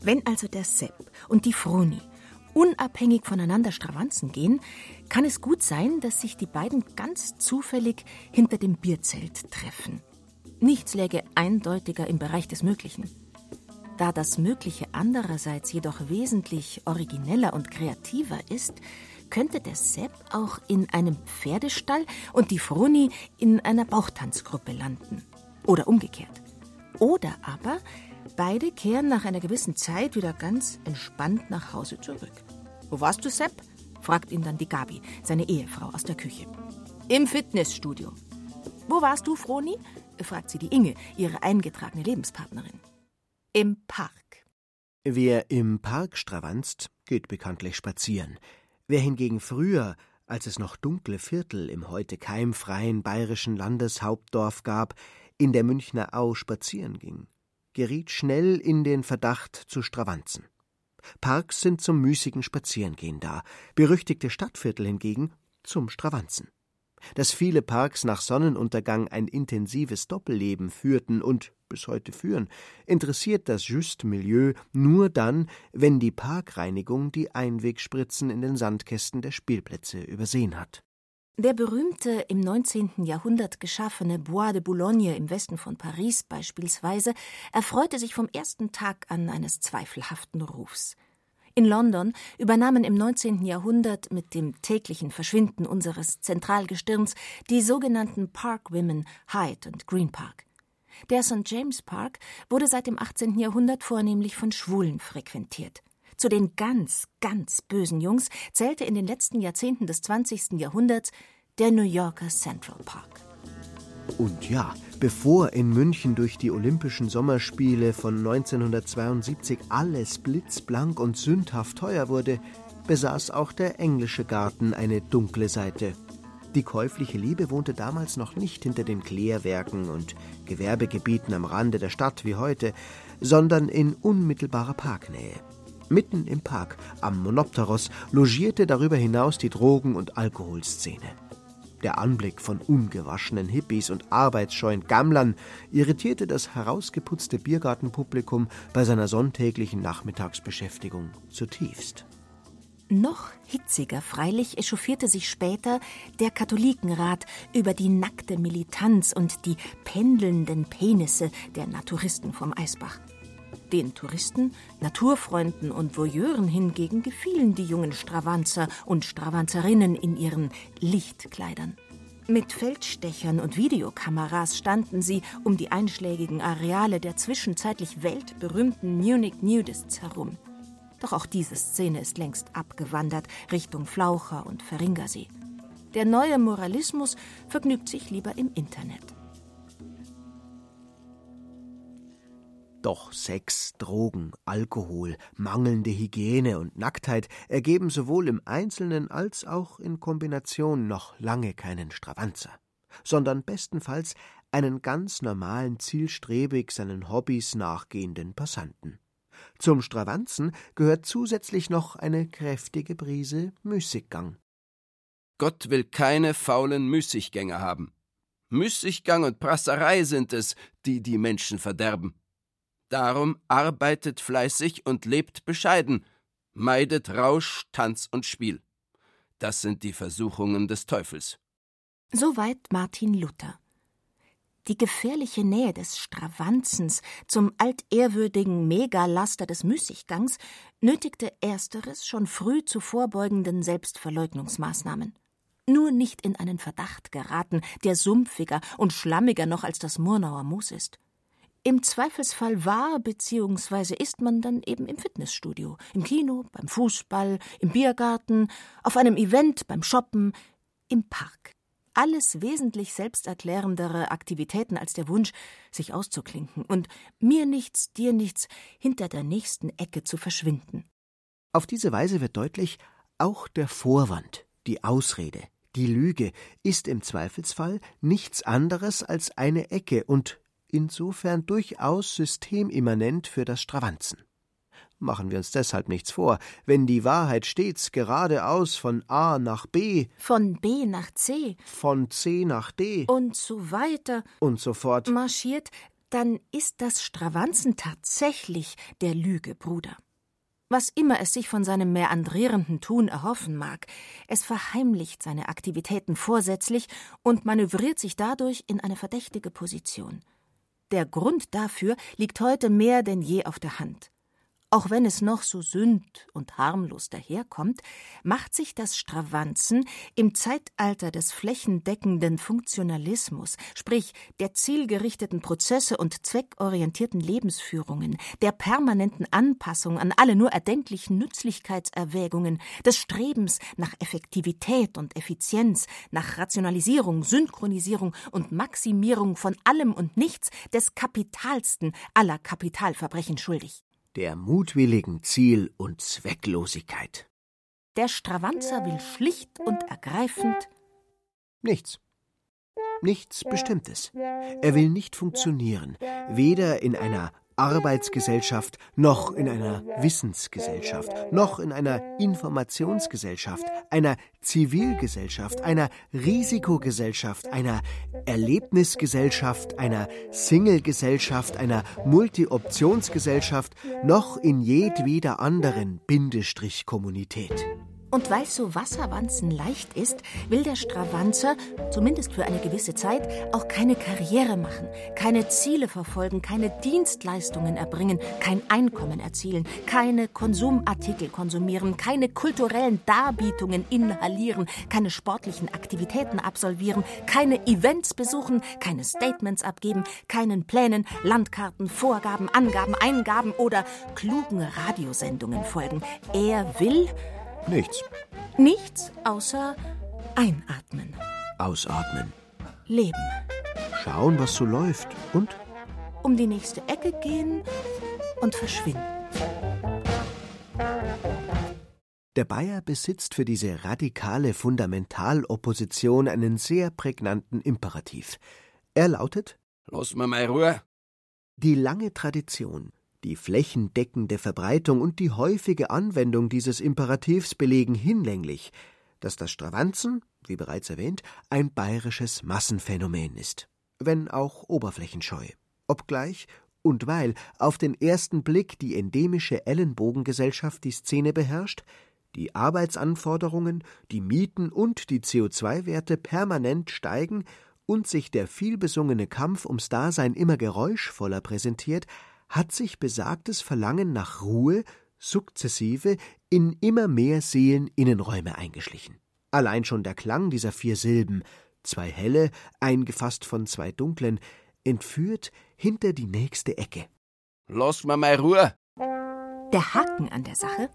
Wenn also der Sepp und die Froni unabhängig voneinander Stravanzen gehen, kann es gut sein, dass sich die beiden ganz zufällig hinter dem Bierzelt treffen. Nichts läge eindeutiger im Bereich des Möglichen. Da das Mögliche andererseits jedoch wesentlich origineller und kreativer ist, könnte der Sepp auch in einem Pferdestall und die Froni in einer Bauchtanzgruppe landen. Oder umgekehrt. Oder aber beide kehren nach einer gewissen Zeit wieder ganz entspannt nach Hause zurück. Wo warst du, Sepp? fragt ihn dann die Gabi, seine Ehefrau aus der Küche. Im Fitnessstudio. Wo warst du, Froni? fragt sie die Inge, ihre eingetragene Lebenspartnerin. Im Park. Wer im Park stravanzt, geht bekanntlich spazieren. Wer hingegen früher, als es noch dunkle Viertel im heute keimfreien bayerischen Landeshauptdorf gab, in der Münchner Au spazieren ging, geriet schnell in den Verdacht zu Stravanzen. Parks sind zum müßigen Spazierengehen da, berüchtigte Stadtviertel hingegen zum Stravanzen dass viele Parks nach Sonnenuntergang ein intensives Doppelleben führten und bis heute führen, interessiert das Just-Milieu nur dann, wenn die Parkreinigung die Einwegspritzen in den Sandkästen der Spielplätze übersehen hat. Der berühmte im 19. Jahrhundert geschaffene Bois de Boulogne im Westen von Paris beispielsweise erfreute sich vom ersten Tag an eines zweifelhaften Rufs. In London übernahmen im 19. Jahrhundert mit dem täglichen Verschwinden unseres Zentralgestirns die sogenannten Park Women Hyde und Green Park. Der St. James Park wurde seit dem 18. Jahrhundert vornehmlich von Schwulen frequentiert. Zu den ganz, ganz bösen Jungs zählte in den letzten Jahrzehnten des 20. Jahrhunderts der New Yorker Central Park. Und ja, bevor in München durch die Olympischen Sommerspiele von 1972 alles blitzblank und sündhaft teuer wurde, besaß auch der englische Garten eine dunkle Seite. Die käufliche Liebe wohnte damals noch nicht hinter den Klärwerken und Gewerbegebieten am Rande der Stadt wie heute, sondern in unmittelbarer Parknähe. Mitten im Park, am Monopteros, logierte darüber hinaus die Drogen- und Alkoholszene. Der Anblick von ungewaschenen Hippies und arbeitsscheuen Gammlern irritierte das herausgeputzte Biergartenpublikum bei seiner sonntäglichen Nachmittagsbeschäftigung zutiefst. Noch hitziger freilich echauffierte sich später der Katholikenrat über die nackte Militanz und die pendelnden Penisse der Naturisten vom Eisbach. Den Touristen, Naturfreunden und Voyeuren hingegen gefielen die jungen Stravanzer und Stravanzerinnen in ihren Lichtkleidern. Mit Feldstechern und Videokameras standen sie um die einschlägigen Areale der zwischenzeitlich weltberühmten Munich Nudists herum. Doch auch diese Szene ist längst abgewandert Richtung Flaucher und Verringersee. Der neue Moralismus vergnügt sich lieber im Internet. Doch Sex, Drogen, Alkohol, mangelnde Hygiene und Nacktheit ergeben sowohl im Einzelnen als auch in Kombination noch lange keinen Stravanzer, sondern bestenfalls einen ganz normalen, zielstrebig seinen Hobbys nachgehenden Passanten. Zum Stravanzen gehört zusätzlich noch eine kräftige Prise Müßiggang. Gott will keine faulen Müßiggänger haben. Müßiggang und Prasserei sind es, die die Menschen verderben. Darum arbeitet fleißig und lebt bescheiden, meidet Rausch, Tanz und Spiel. Das sind die Versuchungen des Teufels. Soweit Martin Luther. Die gefährliche Nähe des Stravanzens zum altehrwürdigen Megalaster des Müßiggangs nötigte ersteres schon früh zu vorbeugenden Selbstverleugnungsmaßnahmen. Nur nicht in einen Verdacht geraten, der sumpfiger und schlammiger noch als das Murnauer Moos ist. Im Zweifelsfall war bzw. ist man dann eben im Fitnessstudio, im Kino, beim Fußball, im Biergarten, auf einem Event, beim Shoppen, im Park alles wesentlich selbsterklärendere Aktivitäten als der Wunsch, sich auszuklinken und mir nichts, dir nichts hinter der nächsten Ecke zu verschwinden. Auf diese Weise wird deutlich, auch der Vorwand, die Ausrede, die Lüge ist im Zweifelsfall nichts anderes als eine Ecke und insofern durchaus systemimmanent für das Stravanzen. Machen wir uns deshalb nichts vor, wenn die Wahrheit stets geradeaus von A nach B, von B nach C, von C nach D und so weiter und so fort marschiert, dann ist das Stravanzen tatsächlich der Lüge Bruder. Was immer es sich von seinem meandrierenden Tun erhoffen mag, es verheimlicht seine Aktivitäten vorsätzlich und manövriert sich dadurch in eine verdächtige Position. Der Grund dafür liegt heute mehr denn je auf der Hand. Auch wenn es noch so sünd und harmlos daherkommt, macht sich das Stravanzen im Zeitalter des flächendeckenden Funktionalismus, sprich der zielgerichteten Prozesse und zweckorientierten Lebensführungen, der permanenten Anpassung an alle nur erdenklichen Nützlichkeitserwägungen, des Strebens nach Effektivität und Effizienz, nach Rationalisierung, Synchronisierung und Maximierung von allem und nichts des kapitalsten aller Kapitalverbrechen schuldig der mutwilligen Ziel- und Zwecklosigkeit. Der Stravanzer will schlicht und ergreifend nichts. Nichts Bestimmtes. Er will nicht funktionieren, weder in einer Arbeitsgesellschaft, noch in einer Wissensgesellschaft, noch in einer Informationsgesellschaft, einer Zivilgesellschaft, einer Risikogesellschaft, einer Erlebnisgesellschaft, einer Singlegesellschaft, einer Multi-Optionsgesellschaft, noch in jedweder anderen Bindestrich-Kommunität. Und weil so Wasserwanzen leicht ist, will der Stravanzer, zumindest für eine gewisse Zeit, auch keine Karriere machen, keine Ziele verfolgen, keine Dienstleistungen erbringen, kein Einkommen erzielen, keine Konsumartikel konsumieren, keine kulturellen Darbietungen inhalieren, keine sportlichen Aktivitäten absolvieren, keine Events besuchen, keine Statements abgeben, keinen Plänen, Landkarten, Vorgaben, Angaben, Eingaben oder klugen Radiosendungen folgen. Er will, Nichts. Nichts außer einatmen. Ausatmen. Leben. Schauen, was so läuft. Und? Um die nächste Ecke gehen und verschwinden. Der Bayer besitzt für diese radikale Fundamentalopposition einen sehr prägnanten Imperativ. Er lautet: Lass mir mal Ruhe. Die lange Tradition, die flächendeckende Verbreitung und die häufige Anwendung dieses Imperativs belegen hinlänglich, dass das Stravanzen, wie bereits erwähnt, ein bayerisches Massenphänomen ist, wenn auch oberflächenscheu, obgleich und weil auf den ersten Blick die endemische Ellenbogengesellschaft die Szene beherrscht, die Arbeitsanforderungen, die Mieten und die CO2-Werte permanent steigen und sich der vielbesungene Kampf ums Dasein immer geräuschvoller präsentiert, hat sich besagtes Verlangen nach Ruhe sukzessive in immer mehr Seeleninnenräume eingeschlichen. Allein schon der Klang dieser vier Silben, zwei helle, eingefasst von zwei dunklen, entführt hinter die nächste Ecke. Lass mir mal Ruhe. Der Haken an der Sache?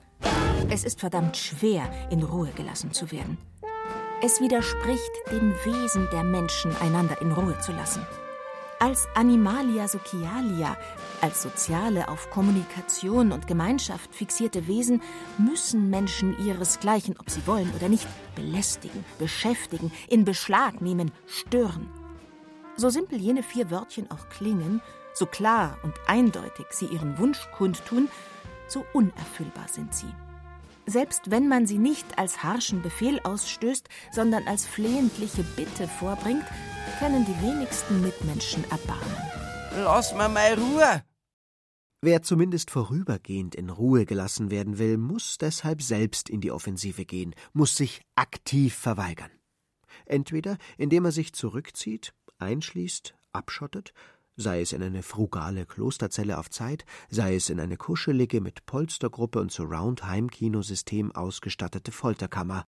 Es ist verdammt schwer, in Ruhe gelassen zu werden. Es widerspricht dem Wesen der Menschen, einander in Ruhe zu lassen. Als Animalia socialia, als soziale, auf Kommunikation und Gemeinschaft fixierte Wesen, müssen Menschen ihresgleichen, ob sie wollen oder nicht, belästigen, beschäftigen, in Beschlag nehmen, stören. So simpel jene vier Wörtchen auch klingen, so klar und eindeutig sie ihren Wunsch kundtun, so unerfüllbar sind sie. Selbst wenn man sie nicht als harschen Befehl ausstößt, sondern als flehentliche Bitte vorbringt, können die wenigsten Mitmenschen erbarmen. Lass mir mal Ruhe! Wer zumindest vorübergehend in Ruhe gelassen werden will, muss deshalb selbst in die Offensive gehen, muss sich aktiv verweigern. Entweder indem er sich zurückzieht, einschließt, abschottet sei es in eine frugale Klosterzelle auf Zeit, sei es in eine kuschelige, mit Polstergruppe und Surround-Heimkinosystem ausgestattete Folterkammer.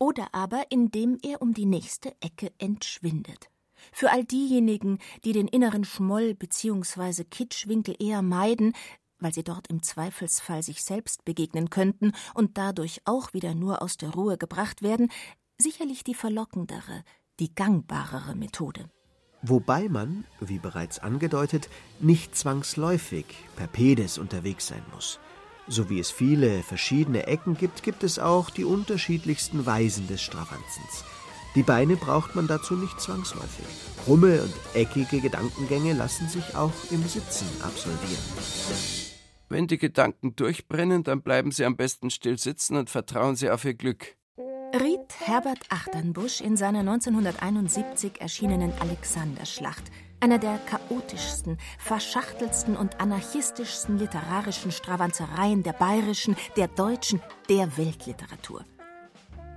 Oder aber indem er um die nächste Ecke entschwindet. Für all diejenigen, die den inneren Schmoll bzw. Kitschwinkel eher meiden, weil sie dort im Zweifelsfall sich selbst begegnen könnten und dadurch auch wieder nur aus der Ruhe gebracht werden, sicherlich die verlockendere, die gangbarere Methode wobei man, wie bereits angedeutet, nicht zwangsläufig per Pedes unterwegs sein muss. So wie es viele verschiedene Ecken gibt, gibt es auch die unterschiedlichsten Weisen des Stravanzens. Die Beine braucht man dazu nicht zwangsläufig. Krumme und eckige Gedankengänge lassen sich auch im Sitzen absolvieren. Wenn die Gedanken durchbrennen, dann bleiben Sie am besten still sitzen und vertrauen Sie auf Ihr Glück riet Herbert Achternbusch in seiner 1971 erschienenen Alexanderschlacht, einer der chaotischsten, verschachtelsten und anarchistischsten literarischen Stravanzereien der bayerischen, der deutschen, der Weltliteratur.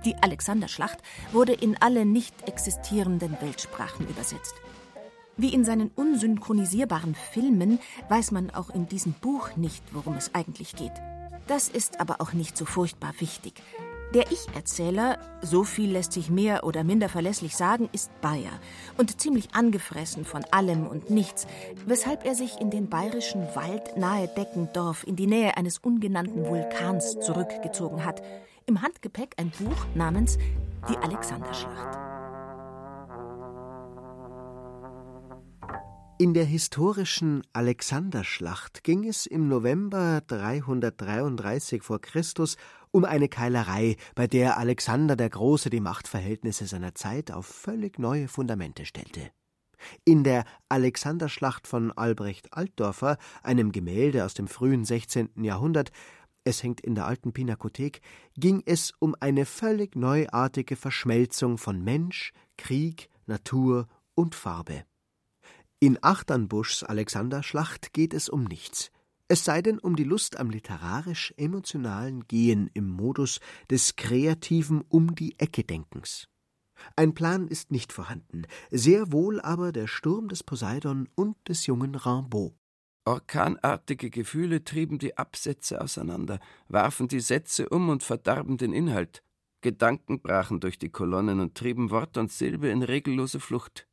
Die Alexanderschlacht wurde in alle nicht existierenden Weltsprachen übersetzt. Wie in seinen unsynchronisierbaren Filmen weiß man auch in diesem Buch nicht, worum es eigentlich geht. Das ist aber auch nicht so furchtbar wichtig. Der Ich-Erzähler, so viel lässt sich mehr oder minder verlässlich sagen, ist Bayer und ziemlich angefressen von allem und nichts, weshalb er sich in den bayerischen Wald nahe Deckendorf in die Nähe eines ungenannten Vulkans zurückgezogen hat. Im Handgepäck ein Buch namens Die Alexanderschlacht. In der historischen Alexanderschlacht ging es im November 333 vor Christus um eine Keilerei, bei der Alexander der Große die Machtverhältnisse seiner Zeit auf völlig neue Fundamente stellte. In der Alexanderschlacht von Albrecht Altdorfer, einem Gemälde aus dem frühen 16. Jahrhundert, es hängt in der alten Pinakothek, ging es um eine völlig neuartige Verschmelzung von Mensch, Krieg, Natur und Farbe. In Achternbuschs Alexanderschlacht geht es um nichts es sei denn um die Lust am literarisch-emotionalen Gehen im Modus des kreativen Um-die-Ecke-Denkens. Ein Plan ist nicht vorhanden, sehr wohl aber der Sturm des Poseidon und des jungen Rimbaud. Orkanartige Gefühle trieben die Absätze auseinander, warfen die Sätze um und verdarben den Inhalt. Gedanken brachen durch die Kolonnen und trieben Wort und Silbe in regellose Flucht.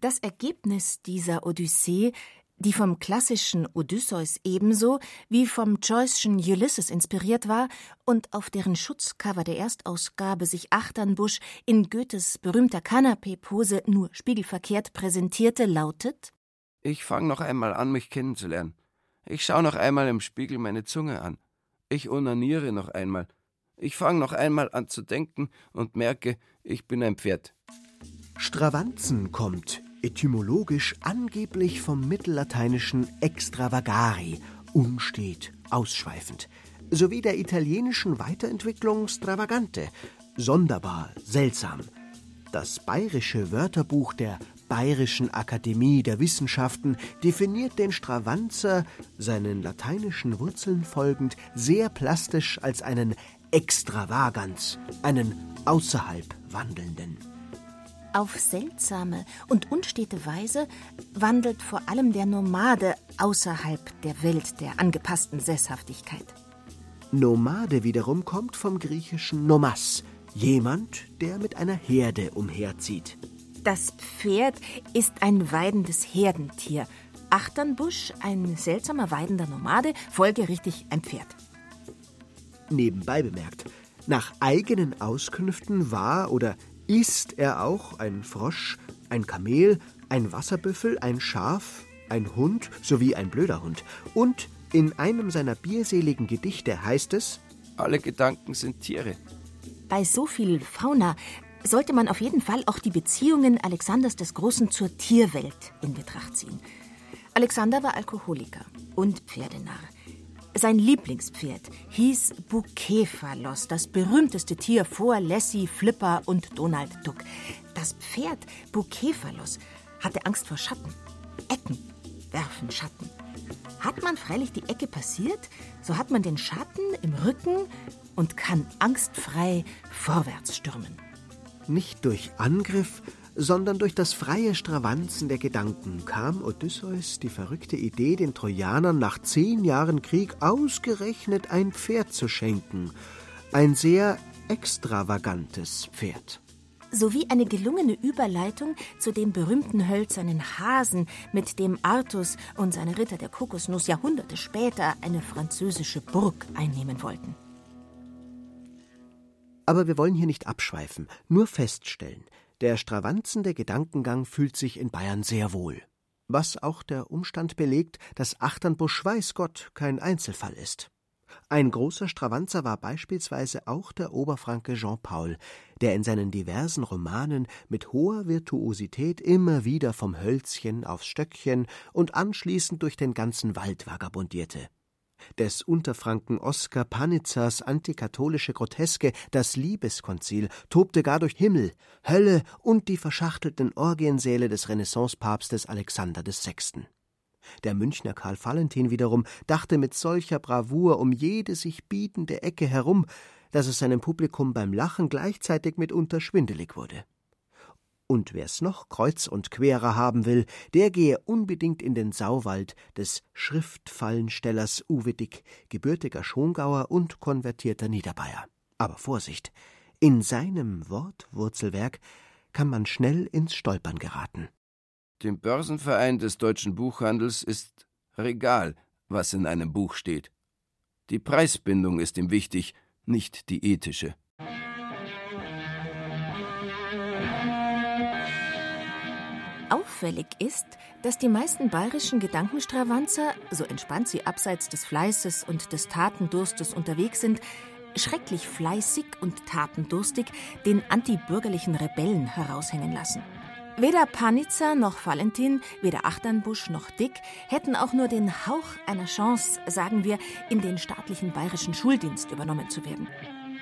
Das Ergebnis dieser Odyssee die vom klassischen Odysseus ebenso wie vom Joyce'schen Ulysses inspiriert war und auf deren Schutzcover der Erstausgabe sich Achternbusch in Goethes berühmter Kanapee-Pose nur spiegelverkehrt präsentierte, lautet Ich fang noch einmal an, mich kennenzulernen. Ich schau noch einmal im Spiegel meine Zunge an. Ich onaniere noch einmal. Ich fang noch einmal an zu denken und merke, ich bin ein Pferd. Stravanzen kommt etymologisch angeblich vom mittellateinischen extravagari, unstet, ausschweifend, sowie der italienischen Weiterentwicklung stravagante, sonderbar, seltsam. Das bayerische Wörterbuch der Bayerischen Akademie der Wissenschaften definiert den Stravanzer, seinen lateinischen Wurzeln folgend, sehr plastisch als einen Extravagans, einen außerhalb Wandelnden. Auf seltsame und unstete Weise wandelt vor allem der Nomade außerhalb der Welt der angepassten Sesshaftigkeit. Nomade wiederum kommt vom griechischen Nomas, jemand, der mit einer Herde umherzieht. Das Pferd ist ein weidendes Herdentier. Achternbusch, ein seltsamer weidender Nomade, folgerichtig ein Pferd. Nebenbei bemerkt, nach eigenen Auskünften war oder ist er auch ein Frosch, ein Kamel, ein Wasserbüffel, ein Schaf, ein Hund sowie ein blöder Hund. Und in einem seiner bierseligen Gedichte heißt es: Alle Gedanken sind Tiere. Bei so viel Fauna sollte man auf jeden Fall auch die Beziehungen Alexanders des Großen zur Tierwelt in Betracht ziehen. Alexander war Alkoholiker und Pferdenarr. Sein Lieblingspferd hieß Bukephalos, das berühmteste Tier vor Lassie, Flipper und Donald Duck. Das Pferd Bukephalos hatte Angst vor Schatten. Ecken werfen Schatten. Hat man freilich die Ecke passiert, so hat man den Schatten im Rücken und kann angstfrei vorwärts stürmen. Nicht durch Angriff, sondern durch das freie Stravanzen der Gedanken kam Odysseus die verrückte Idee, den Trojanern nach zehn Jahren Krieg ausgerechnet ein Pferd zu schenken. Ein sehr extravagantes Pferd sowie eine gelungene Überleitung zu dem berühmten hölzernen Hasen, mit dem Artus und seine Ritter der Kokosnuss Jahrhunderte später eine französische Burg einnehmen wollten. Aber wir wollen hier nicht abschweifen, nur feststellen, der stravanzende Gedankengang fühlt sich in Bayern sehr wohl. Was auch der Umstand belegt, dass Achternbusch weiß Gott kein Einzelfall ist. Ein großer Stravanzer war beispielsweise auch der Oberfranke Jean Paul, der in seinen diversen Romanen mit hoher Virtuosität immer wieder vom Hölzchen aufs Stöckchen und anschließend durch den ganzen Wald vagabundierte. Des Unterfranken Oskar Panitzers antikatholische Groteske Das Liebeskonzil tobte gar durch Himmel, Hölle und die verschachtelten Orgiensäle des Renaissancepapstes Alexander VI. Der Münchner Karl Valentin wiederum dachte mit solcher Bravour um jede sich bietende Ecke herum, dass es seinem Publikum beim Lachen gleichzeitig mitunter schwindelig wurde. Und wer's noch kreuz und querer haben will, der gehe unbedingt in den Sauwald des Schriftfallenstellers Uwe Dick, gebürtiger Schongauer und konvertierter Niederbayer. Aber Vorsicht! In seinem Wortwurzelwerk kann man schnell ins Stolpern geraten. Dem Börsenverein des deutschen Buchhandels ist regal, was in einem Buch steht. Die Preisbindung ist ihm wichtig, nicht die ethische. Auffällig ist, dass die meisten bayerischen Gedankenstravanzer, so entspannt sie abseits des Fleißes und des Tatendurstes unterwegs sind, schrecklich fleißig und tatendurstig den antibürgerlichen Rebellen heraushängen lassen. Weder Panizza noch Valentin, weder Achternbusch noch Dick hätten auch nur den Hauch einer Chance, sagen wir, in den staatlichen bayerischen Schuldienst übernommen zu werden.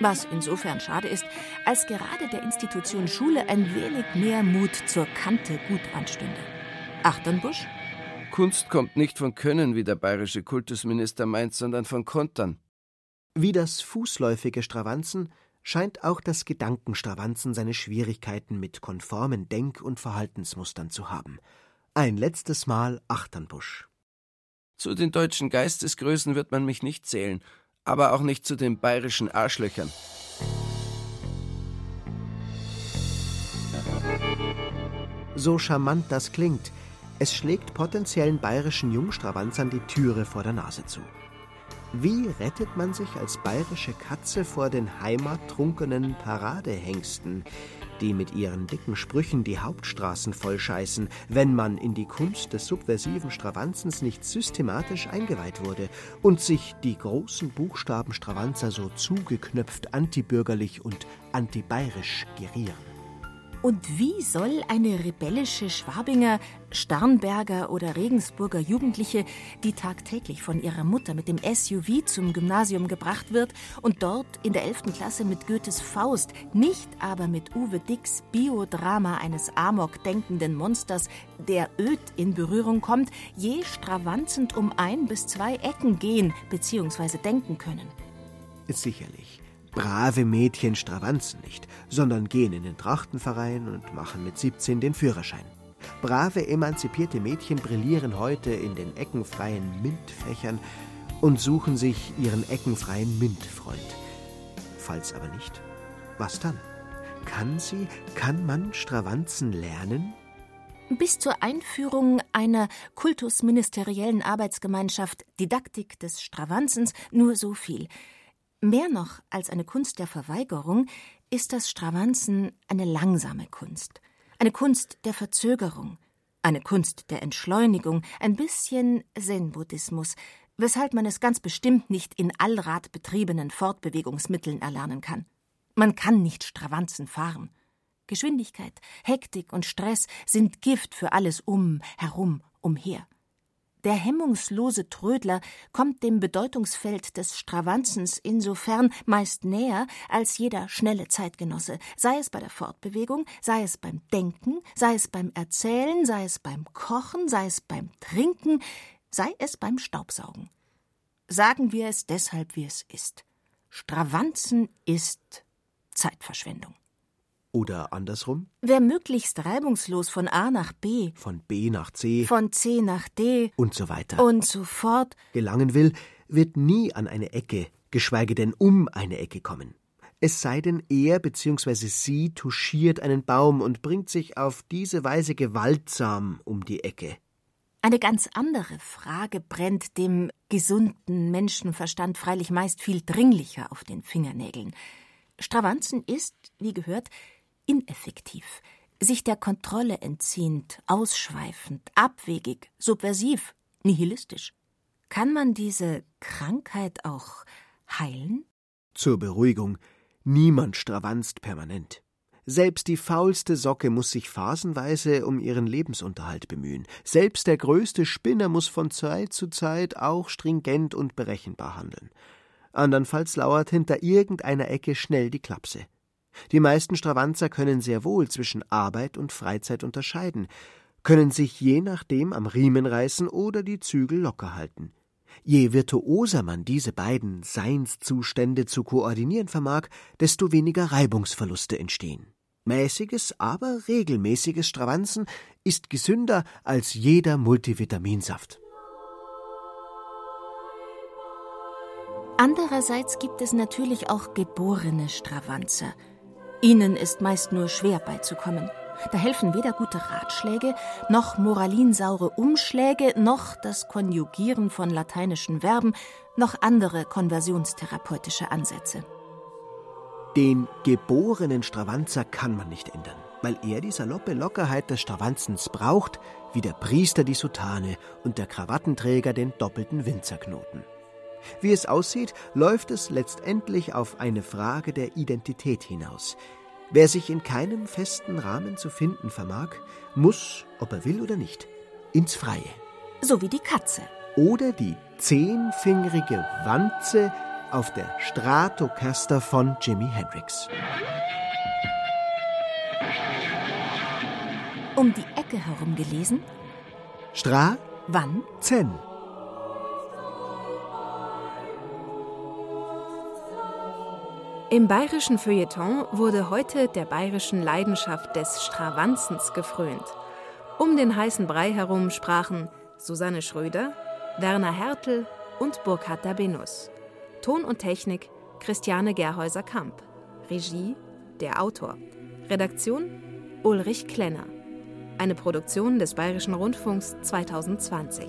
Was insofern schade ist, als gerade der Institution Schule ein wenig mehr Mut zur Kante gut anstünde. Achternbusch? Kunst kommt nicht von Können, wie der bayerische Kultusminister meint, sondern von Kontern. Wie das fußläufige Stravanzen scheint auch das Gedankenstravanzen seine Schwierigkeiten mit konformen Denk- und Verhaltensmustern zu haben. Ein letztes Mal Achternbusch. Zu den deutschen Geistesgrößen wird man mich nicht zählen, aber auch nicht zu den bayerischen Arschlöchern. So charmant das klingt, es schlägt potenziellen bayerischen Jungstravanzern die Türe vor der Nase zu. Wie rettet man sich als bayerische Katze vor den heimattrunkenen Paradehengsten, die mit ihren dicken Sprüchen die Hauptstraßen vollscheißen, wenn man in die Kunst des subversiven Stravanzens nicht systematisch eingeweiht wurde und sich die großen Buchstaben Stravanzer so zugeknöpft antibürgerlich und antibayerisch gerieren? Und wie soll eine rebellische Schwabinger, Starnberger oder Regensburger Jugendliche, die tagtäglich von ihrer Mutter mit dem SUV zum Gymnasium gebracht wird und dort in der 11. Klasse mit Goethes Faust, nicht aber mit Uwe Dicks Biodrama eines amok denkenden Monsters, der öd in Berührung kommt, je stravanzend um ein bis zwei Ecken gehen bzw. denken können? Sicherlich. Brave Mädchen stravanzen nicht, sondern gehen in den Trachtenverein und machen mit 17 den Führerschein. Brave, emanzipierte Mädchen brillieren heute in den eckenfreien MINT-Fächern und suchen sich ihren eckenfreien MINT-Freund. Falls aber nicht, was dann? Kann sie, kann man Stravanzen lernen? Bis zur Einführung einer kultusministeriellen Arbeitsgemeinschaft Didaktik des Stravanzens nur so viel. Mehr noch als eine Kunst der Verweigerung ist das Stravanzen eine langsame Kunst. Eine Kunst der Verzögerung, eine Kunst der Entschleunigung, ein bisschen Zen-Buddhismus, weshalb man es ganz bestimmt nicht in Allrad betriebenen Fortbewegungsmitteln erlernen kann. Man kann nicht Stravanzen fahren. Geschwindigkeit, Hektik und Stress sind Gift für alles um, herum, umher. Der hemmungslose Trödler kommt dem Bedeutungsfeld des Stravanzens insofern meist näher als jeder schnelle Zeitgenosse, sei es bei der Fortbewegung, sei es beim Denken, sei es beim Erzählen, sei es beim Kochen, sei es beim Trinken, sei es beim Staubsaugen. Sagen wir es deshalb, wie es ist. Stravanzen ist Zeitverschwendung. Oder andersrum? Wer möglichst reibungslos von A nach B, von B nach C, von C nach D und so weiter und so fort gelangen will, wird nie an eine Ecke, geschweige denn um eine Ecke kommen. Es sei denn, er bzw. sie touchiert einen Baum und bringt sich auf diese Weise gewaltsam um die Ecke. Eine ganz andere Frage brennt dem gesunden Menschenverstand freilich meist viel dringlicher auf den Fingernägeln. Stravanzen ist, wie gehört, ineffektiv, sich der Kontrolle entziehend, ausschweifend, abwegig, subversiv, nihilistisch. Kann man diese Krankheit auch heilen? Zur Beruhigung, niemand stravanzt permanent. Selbst die faulste Socke muss sich phasenweise um ihren Lebensunterhalt bemühen. Selbst der größte Spinner muss von Zeit zu Zeit auch stringent und berechenbar handeln. Andernfalls lauert hinter irgendeiner Ecke schnell die Klapse. Die meisten Stravanzer können sehr wohl zwischen Arbeit und Freizeit unterscheiden, können sich je nachdem am Riemen reißen oder die Zügel locker halten. Je virtuoser man diese beiden Seinszustände zu koordinieren vermag, desto weniger Reibungsverluste entstehen. Mäßiges, aber regelmäßiges Stravanzen ist gesünder als jeder Multivitaminsaft. Andererseits gibt es natürlich auch geborene Stravanzer, Ihnen ist meist nur schwer beizukommen. Da helfen weder gute Ratschläge, noch moralinsaure Umschläge, noch das Konjugieren von lateinischen Verben, noch andere konversionstherapeutische Ansätze. Den geborenen Stravanzer kann man nicht ändern, weil er die saloppe Lockerheit des Stravanzens braucht, wie der Priester die Soutane und der Krawattenträger den doppelten Winzerknoten. Wie es aussieht, läuft es letztendlich auf eine Frage der Identität hinaus. Wer sich in keinem festen Rahmen zu finden vermag, muss, ob er will oder nicht, ins Freie. So wie die Katze. Oder die zehnfingerige Wanze auf der Stratocaster von Jimi Hendrix. Um die Ecke herum gelesen? Stra? Wann? Zen. Im bayerischen Feuilleton wurde heute der bayerischen Leidenschaft des Stravanzens gefrönt. Um den heißen Brei herum sprachen Susanne Schröder, Werner Hertel und Burkhard Dabinus. Ton und Technik Christiane Gerhäuser-Kamp. Regie der Autor. Redaktion Ulrich Klenner. Eine Produktion des Bayerischen Rundfunks 2020.